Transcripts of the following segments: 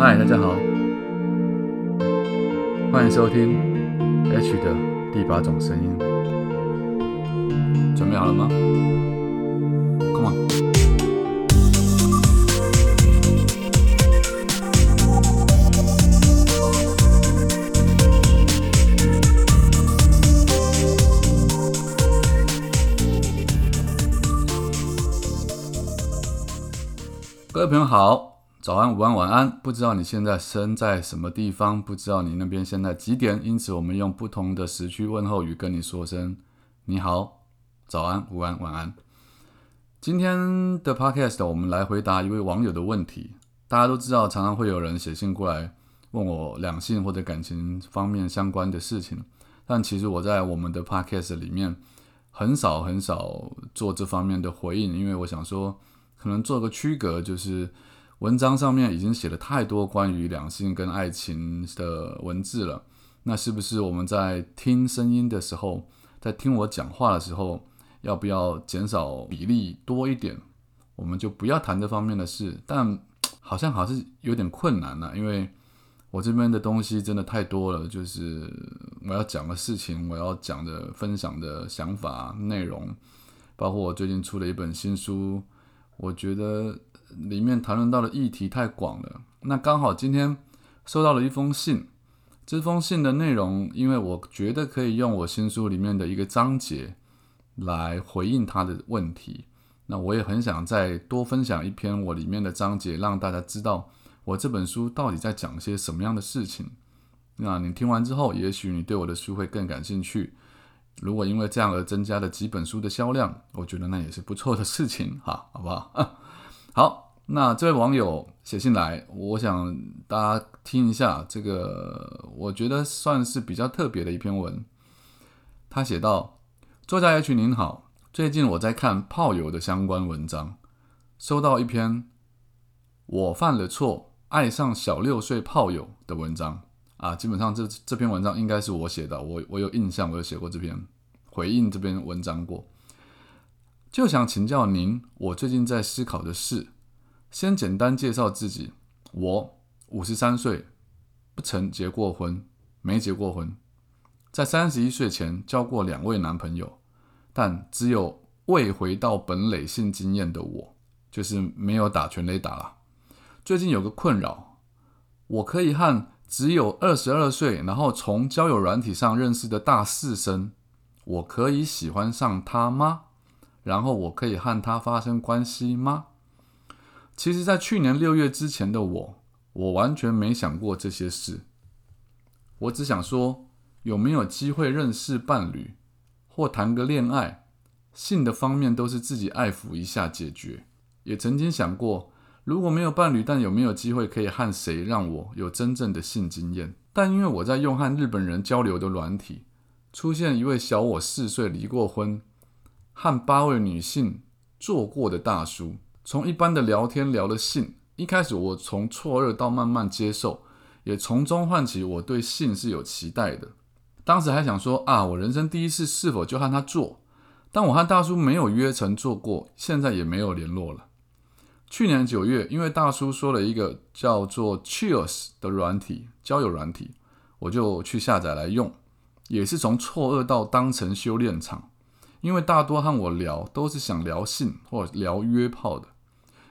嗨，大家好，欢迎收听 H 的第八种声音。准备好了吗？Come on！各位朋友好，早安、午安、晚安。不知道你现在身在什么地方，不知道你那边现在几点，因此我们用不同的时区问候语跟你说声你好、早安、午安、晚安。今天的 podcast 我们来回答一位网友的问题。大家都知道，常常会有人写信过来问我两性或者感情方面相关的事情，但其实我在我们的 podcast 里面很少很少做这方面的回应，因为我想说。可能做个区隔，就是文章上面已经写了太多关于两性跟爱情的文字了。那是不是我们在听声音的时候，在听我讲话的时候，要不要减少比例多一点？我们就不要谈这方面的事。但好像还是有点困难呢，因为我这边的东西真的太多了，就是我要讲的事情，我要讲的分享的想法内容，包括我最近出了一本新书。我觉得里面谈论到的议题太广了。那刚好今天收到了一封信，这封信的内容，因为我觉得可以用我新书里面的一个章节来回应他的问题。那我也很想再多分享一篇我里面的章节，让大家知道我这本书到底在讲些什么样的事情。那你听完之后，也许你对我的书会更感兴趣。如果因为这样而增加了几本书的销量，我觉得那也是不错的事情哈，好不好？好，那这位网友写信来，我想大家听一下这个，我觉得算是比较特别的一篇文。他写道：“作家 H 您好，最近我在看炮友的相关文章，收到一篇我犯了错，爱上小六岁炮友的文章。”啊，基本上这这篇文章应该是我写的，我我有印象，我有写过这篇回应这篇文章过。就想请教您，我最近在思考的事，先简单介绍自己，我五十三岁，不曾结过婚，没结过婚，在三十一岁前交过两位男朋友，但只有未回到本垒性经验的我，就是没有打全垒打了。最近有个困扰，我可以和只有二十二岁，然后从交友软体上认识的大四生，我可以喜欢上他吗？然后我可以和他发生关系吗？其实，在去年六月之前的我，我完全没想过这些事。我只想说，有没有机会认识伴侣，或谈个恋爱，性的方面都是自己爱抚一下解决。也曾经想过。如果没有伴侣，但有没有机会可以和谁让我有真正的性经验？但因为我在用和日本人交流的软体，出现一位小我四岁、离过婚、和八位女性做过的大叔。从一般的聊天聊了性，一开始我从错愕到慢慢接受，也从中唤起我对性是有期待的。当时还想说啊，我人生第一次是否就和他做？但我和大叔没有约成做过，现在也没有联络了。去年九月，因为大叔说了一个叫做 Cheers 的软体交友软体，我就去下载来用，也是从错愕到当成修炼场。因为大多和我聊都是想聊性或聊约炮的。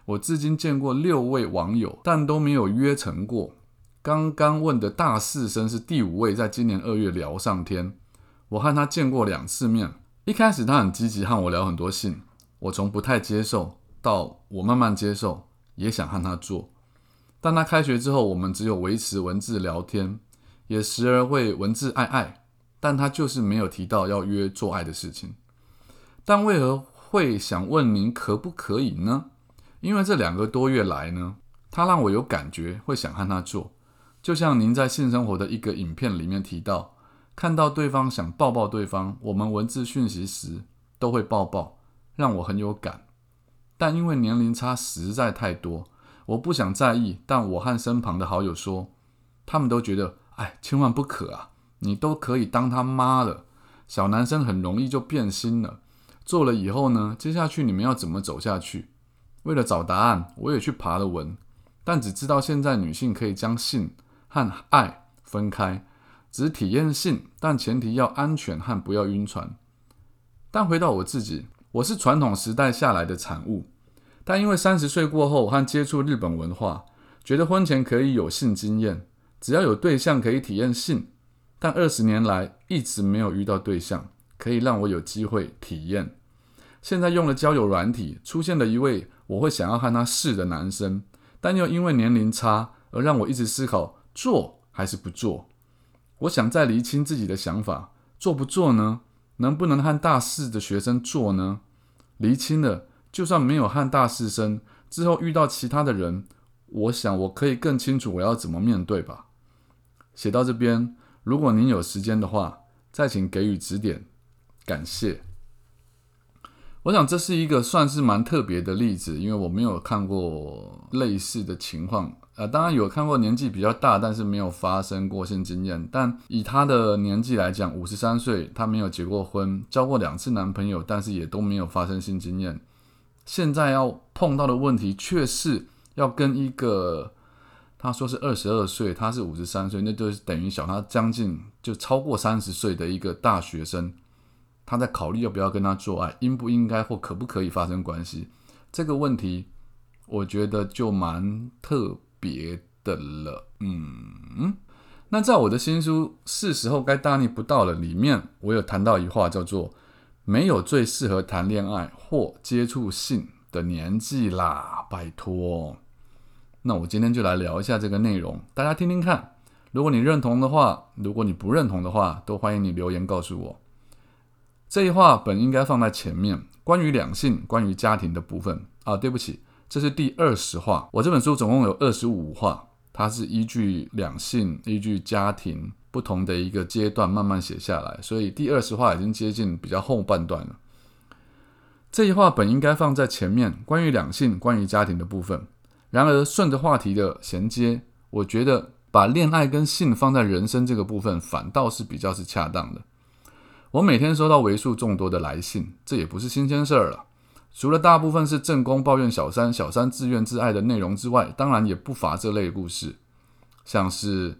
我至今见过六位网友，但都没有约成过。刚刚问的大四生是第五位，在今年二月聊上天。我和他见过两次面，一开始他很积极和我聊很多性，我从不太接受。到我慢慢接受，也想和他做。但他开学之后，我们只有维持文字聊天，也时而会文字爱爱，但他就是没有提到要约做爱的事情。但为何会想问您可不可以呢？因为这两个多月来呢，他让我有感觉，会想和他做。就像您在性生活的一个影片里面提到，看到对方想抱抱对方，我们文字讯息时都会抱抱，让我很有感。但因为年龄差实在太多，我不想在意。但我和身旁的好友说，他们都觉得，哎，千万不可啊！你都可以当他妈了，小男生很容易就变心了。做了以后呢，接下去你们要怎么走下去？为了找答案，我也去爬了文，但只知道现在女性可以将性和爱分开，只体验性，但前提要安全和不要晕船。但回到我自己，我是传统时代下来的产物，但因为三十岁过后和接触日本文化，觉得婚前可以有性经验，只要有对象可以体验性。但二十年来一直没有遇到对象可以让我有机会体验。现在用了交友软体，出现了一位我会想要和他试的男生，但又因为年龄差而让我一直思考做还是不做。我想再厘清自己的想法，做不做呢？能不能和大四的学生做呢？厘清了，就算没有和大四生，之后遇到其他的人，我想我可以更清楚我要怎么面对吧。写到这边。如果您有时间的话，再请给予指点，感谢。我想这是一个算是蛮特别的例子，因为我没有看过类似的情况。呃，当然有看过年纪比较大，但是没有发生过性经验。但以他的年纪来讲，五十三岁，他没有结过婚，交过两次男朋友，但是也都没有发生性经验。现在要碰到的问题，却是要跟一个。他说是二十二岁，他是五十三岁，那就是等于小他将近就超过三十岁的一个大学生。他在考虑要不要跟他做爱，应不应该或可不可以发生关系这个问题，我觉得就蛮特别的了。嗯，那在我的新书《是时候该大逆不道了》里面，我有谈到一话，叫做“没有最适合谈恋爱或接触性的年纪啦，拜托。”那我今天就来聊一下这个内容，大家听听看。如果你认同的话，如果你不认同的话，都欢迎你留言告诉我。这一话本应该放在前面，关于两性、关于家庭的部分啊。对不起，这是第二十话。我这本书总共有二十五话，它是依据两性、依据家庭不同的一个阶段慢慢写下来，所以第二十话已经接近比较后半段了。这一话本应该放在前面，关于两性、关于家庭的部分。然而，顺着话题的衔接，我觉得把恋爱跟性放在人生这个部分，反倒是比较是恰当的。我每天收到为数众多的来信，这也不是新鲜事儿了。除了大部分是正宫抱怨小三、小三自怨自艾的内容之外，当然也不乏这类故事，像是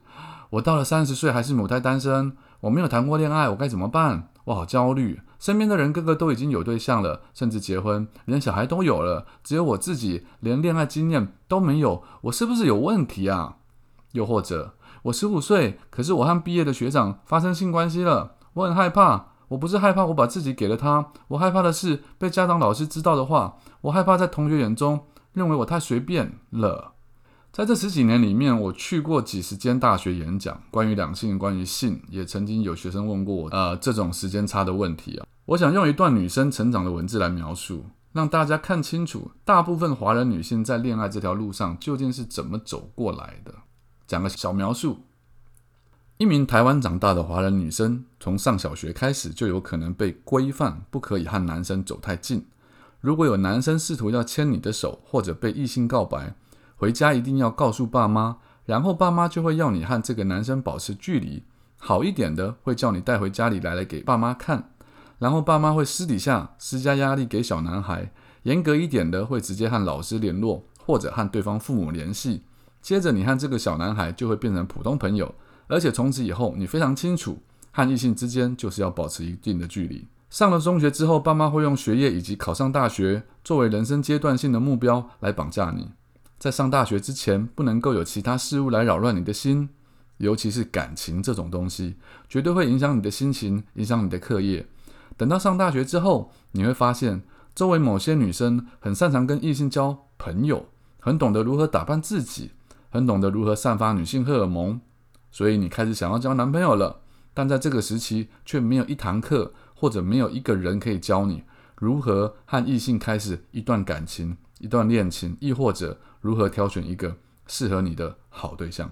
我到了三十岁还是母胎单身，我没有谈过恋爱，我该怎么办？我好焦虑。身边的人个个都已经有对象了，甚至结婚，连小孩都有了，只有我自己连恋爱经验都没有，我是不是有问题啊？又或者我十五岁，可是我和毕业的学长发生性关系了，我很害怕。我不是害怕我把自己给了他，我害怕的是被家长老师知道的话，我害怕在同学眼中认为我太随便了。在这十几年里面，我去过几十间大学演讲，关于两性、关于性，也曾经有学生问过我，呃，这种时间差的问题啊。我想用一段女生成长的文字来描述，让大家看清楚大部分华人女性在恋爱这条路上究竟是怎么走过来的。讲个小描述：一名台湾长大的华人女生，从上小学开始就有可能被规范，不可以和男生走太近。如果有男生试图要牵你的手，或者被异性告白，回家一定要告诉爸妈，然后爸妈就会要你和这个男生保持距离。好一点的会叫你带回家里来，来给爸妈看。然后爸妈会私底下施加压力给小男孩。严格一点的会直接和老师联络，或者和对方父母联系。接着你和这个小男孩就会变成普通朋友，而且从此以后你非常清楚，和异性之间就是要保持一定的距离。上了中学之后，爸妈会用学业以及考上大学作为人生阶段性的目标来绑架你。在上大学之前，不能够有其他事物来扰乱你的心，尤其是感情这种东西，绝对会影响你的心情，影响你的课业。等到上大学之后，你会发现周围某些女生很擅长跟异性交朋友，很懂得如何打扮自己，很懂得如何散发女性荷尔蒙，所以你开始想要交男朋友了。但在这个时期，却没有一堂课或者没有一个人可以教你如何和异性开始一段感情、一段恋情，亦或者。如何挑选一个适合你的好对象？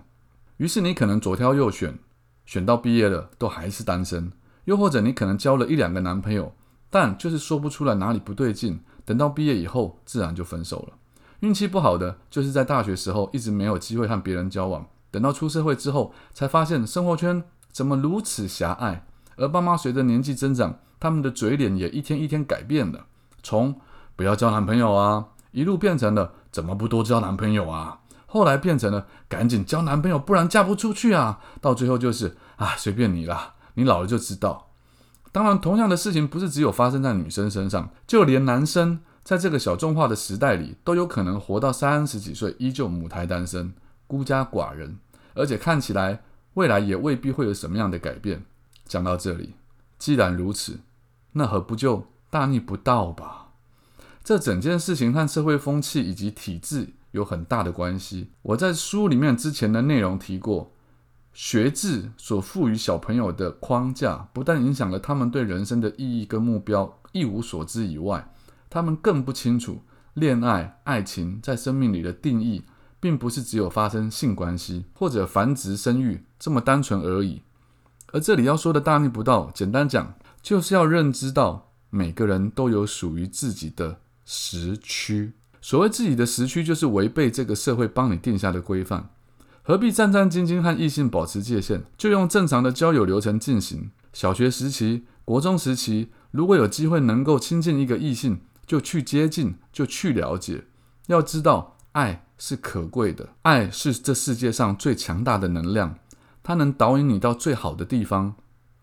于是你可能左挑右选，选到毕业了都还是单身；又或者你可能交了一两个男朋友，但就是说不出来哪里不对劲。等到毕业以后，自然就分手了。运气不好的就是在大学时候一直没有机会和别人交往，等到出社会之后，才发现生活圈怎么如此狭隘。而爸妈随着年纪增长，他们的嘴脸也一天一天改变了，从不要交男朋友啊，一路变成了。怎么不多交男朋友啊？后来变成了赶紧交男朋友，不然嫁不出去啊。到最后就是啊，随便你啦，你老了就知道。当然，同样的事情不是只有发生在女生身上，就连男生在这个小众化的时代里，都有可能活到三十几岁依旧母胎单身、孤家寡人，而且看起来未来也未必会有什么样的改变。讲到这里，既然如此，那何不就大逆不道吧？这整件事情和社会风气以及体制有很大的关系。我在书里面之前的内容提过，学制所赋予小朋友的框架，不但影响了他们对人生的意义跟目标一无所知以外，他们更不清楚恋爱、爱情在生命里的定义，并不是只有发生性关系或者繁殖生育这么单纯而已。而这里要说的大逆不道，简单讲，就是要认知到每个人都有属于自己的。时区，所谓自己的时区，就是违背这个社会帮你定下的规范。何必战战兢兢和异性保持界限？就用正常的交友流程进行。小学时期、国中时期，如果有机会能够亲近一个异性，就去接近，就去了解。要知道，爱是可贵的，爱是这世界上最强大的能量，它能导引你到最好的地方、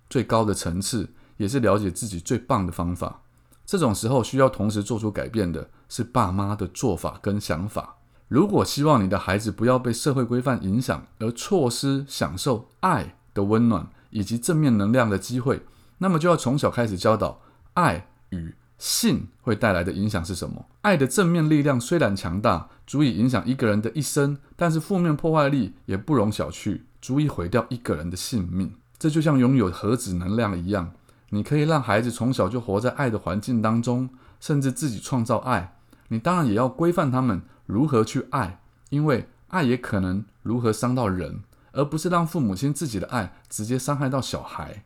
最高的层次，也是了解自己最棒的方法。这种时候需要同时做出改变的是爸妈的做法跟想法。如果希望你的孩子不要被社会规范影响而错失享受爱的温暖以及正面能量的机会，那么就要从小开始教导爱与性会带来的影响是什么。爱的正面力量虽然强大，足以影响一个人的一生，但是负面破坏力也不容小觑，足以毁掉一个人的性命。这就像拥有核子能量一样。你可以让孩子从小就活在爱的环境当中，甚至自己创造爱。你当然也要规范他们如何去爱，因为爱也可能如何伤到人，而不是让父母亲自己的爱直接伤害到小孩。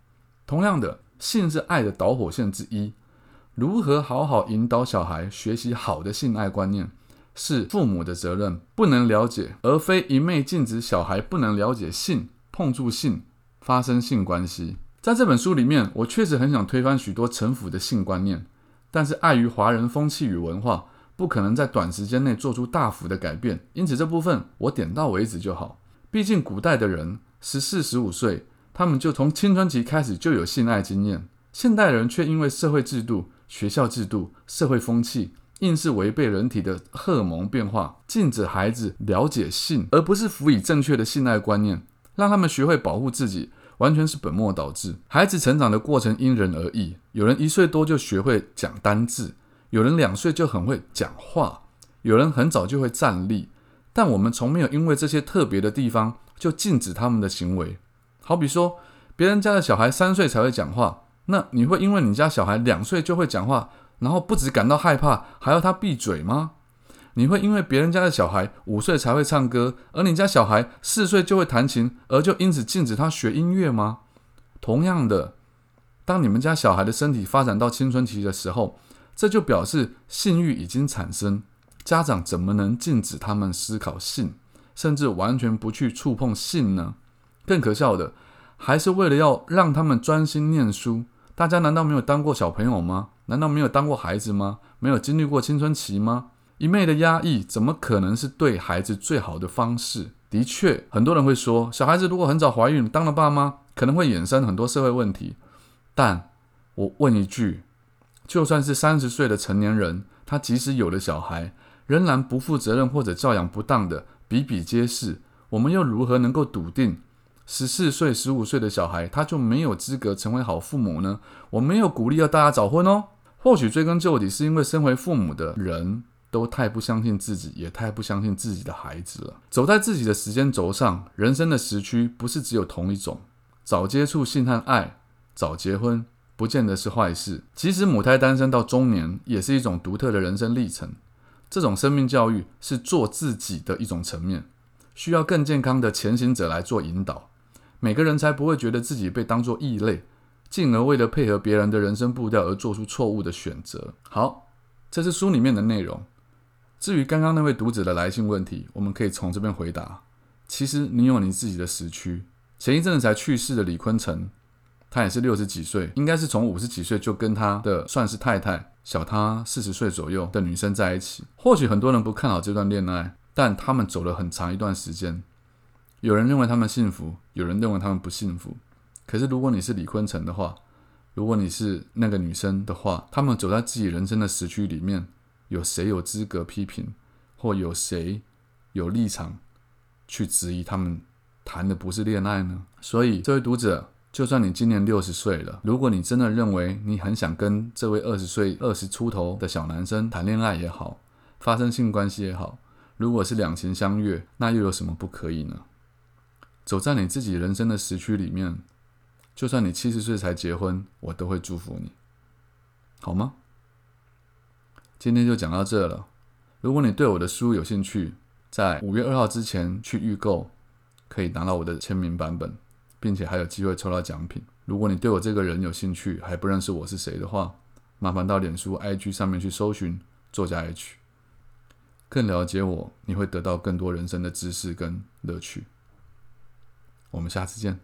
同样的，性是爱的导火线之一。如何好好引导小孩学习好的性爱观念，是父母的责任。不能了解，而非一昧禁止小孩不能了解性、碰触性、发生性关系。在这本书里面，我确实很想推翻许多陈腐的性观念，但是碍于华人风气与文化，不可能在短时间内做出大幅的改变，因此这部分我点到为止就好。毕竟古代的人十四十五岁，他们就从青春期开始就有性爱经验，现代人却因为社会制度、学校制度、社会风气，硬是违背人体的荷尔蒙变化，禁止孩子了解性，而不是辅以正确的性爱观念，让他们学会保护自己。完全是本末倒置。孩子成长的过程因人而异，有人一岁多就学会讲单字，有人两岁就很会讲话，有人很早就会站立。但我们从没有因为这些特别的地方就禁止他们的行为。好比说，别人家的小孩三岁才会讲话，那你会因为你家小孩两岁就会讲话，然后不止感到害怕，还要他闭嘴吗？你会因为别人家的小孩五岁才会唱歌，而你家小孩四岁就会弹琴，而就因此禁止他学音乐吗？同样的，当你们家小孩的身体发展到青春期的时候，这就表示性欲已经产生。家长怎么能禁止他们思考性，甚至完全不去触碰性呢？更可笑的，还是为了要让他们专心念书。大家难道没有当过小朋友吗？难道没有当过孩子吗？没有经历过青春期吗？一昧的压抑，怎么可能是对孩子最好的方式？的确，很多人会说，小孩子如果很早怀孕，当了爸妈，可能会衍生很多社会问题。但我问一句，就算是三十岁的成年人，他即使有了小孩，仍然不负责任或者教养不当的比比皆是，我们又如何能够笃定十四岁、十五岁的小孩他就没有资格成为好父母呢？我没有鼓励要大家早婚哦。或许追根究底，是因为身为父母的人。都太不相信自己，也太不相信自己的孩子了。走在自己的时间轴上，人生的时区不是只有同一种。早接触性和爱，早结婚，不见得是坏事。其实母胎单身到中年，也是一种独特的人生历程。这种生命教育是做自己的一种层面，需要更健康的前行者来做引导。每个人才不会觉得自己被当作异类，进而为了配合别人的人生步调而做出错误的选择。好，这是书里面的内容。至于刚刚那位读者的来信问题，我们可以从这边回答。其实你有你自己的时区。前一阵子才去世的李坤城，他也是六十几岁，应该是从五十几岁就跟他的算是太太小他四十岁左右的女生在一起。或许很多人不看好这段恋爱，但他们走了很长一段时间。有人认为他们幸福，有人认为他们不幸福。可是如果你是李坤城的话，如果你是那个女生的话，他们走在自己人生的时区里面，有谁有资格批评，或有谁有立场去质疑他们谈的不是恋爱呢？所以，这位读者，就算你今年六十岁了，如果你真的认为你很想跟这位二十岁、二十出头的小男生谈恋爱也好，发生性关系也好，如果是两情相悦，那又有什么不可以呢？走在你自己人生的时区里面。就算你七十岁才结婚，我都会祝福你，好吗？今天就讲到这了。如果你对我的书有兴趣，在五月二号之前去预购，可以拿到我的签名版本，并且还有机会抽到奖品。如果你对我这个人有兴趣，还不认识我是谁的话，麻烦到脸书、IG 上面去搜寻作家 H，更了解我，你会得到更多人生的知识跟乐趣。我们下次见。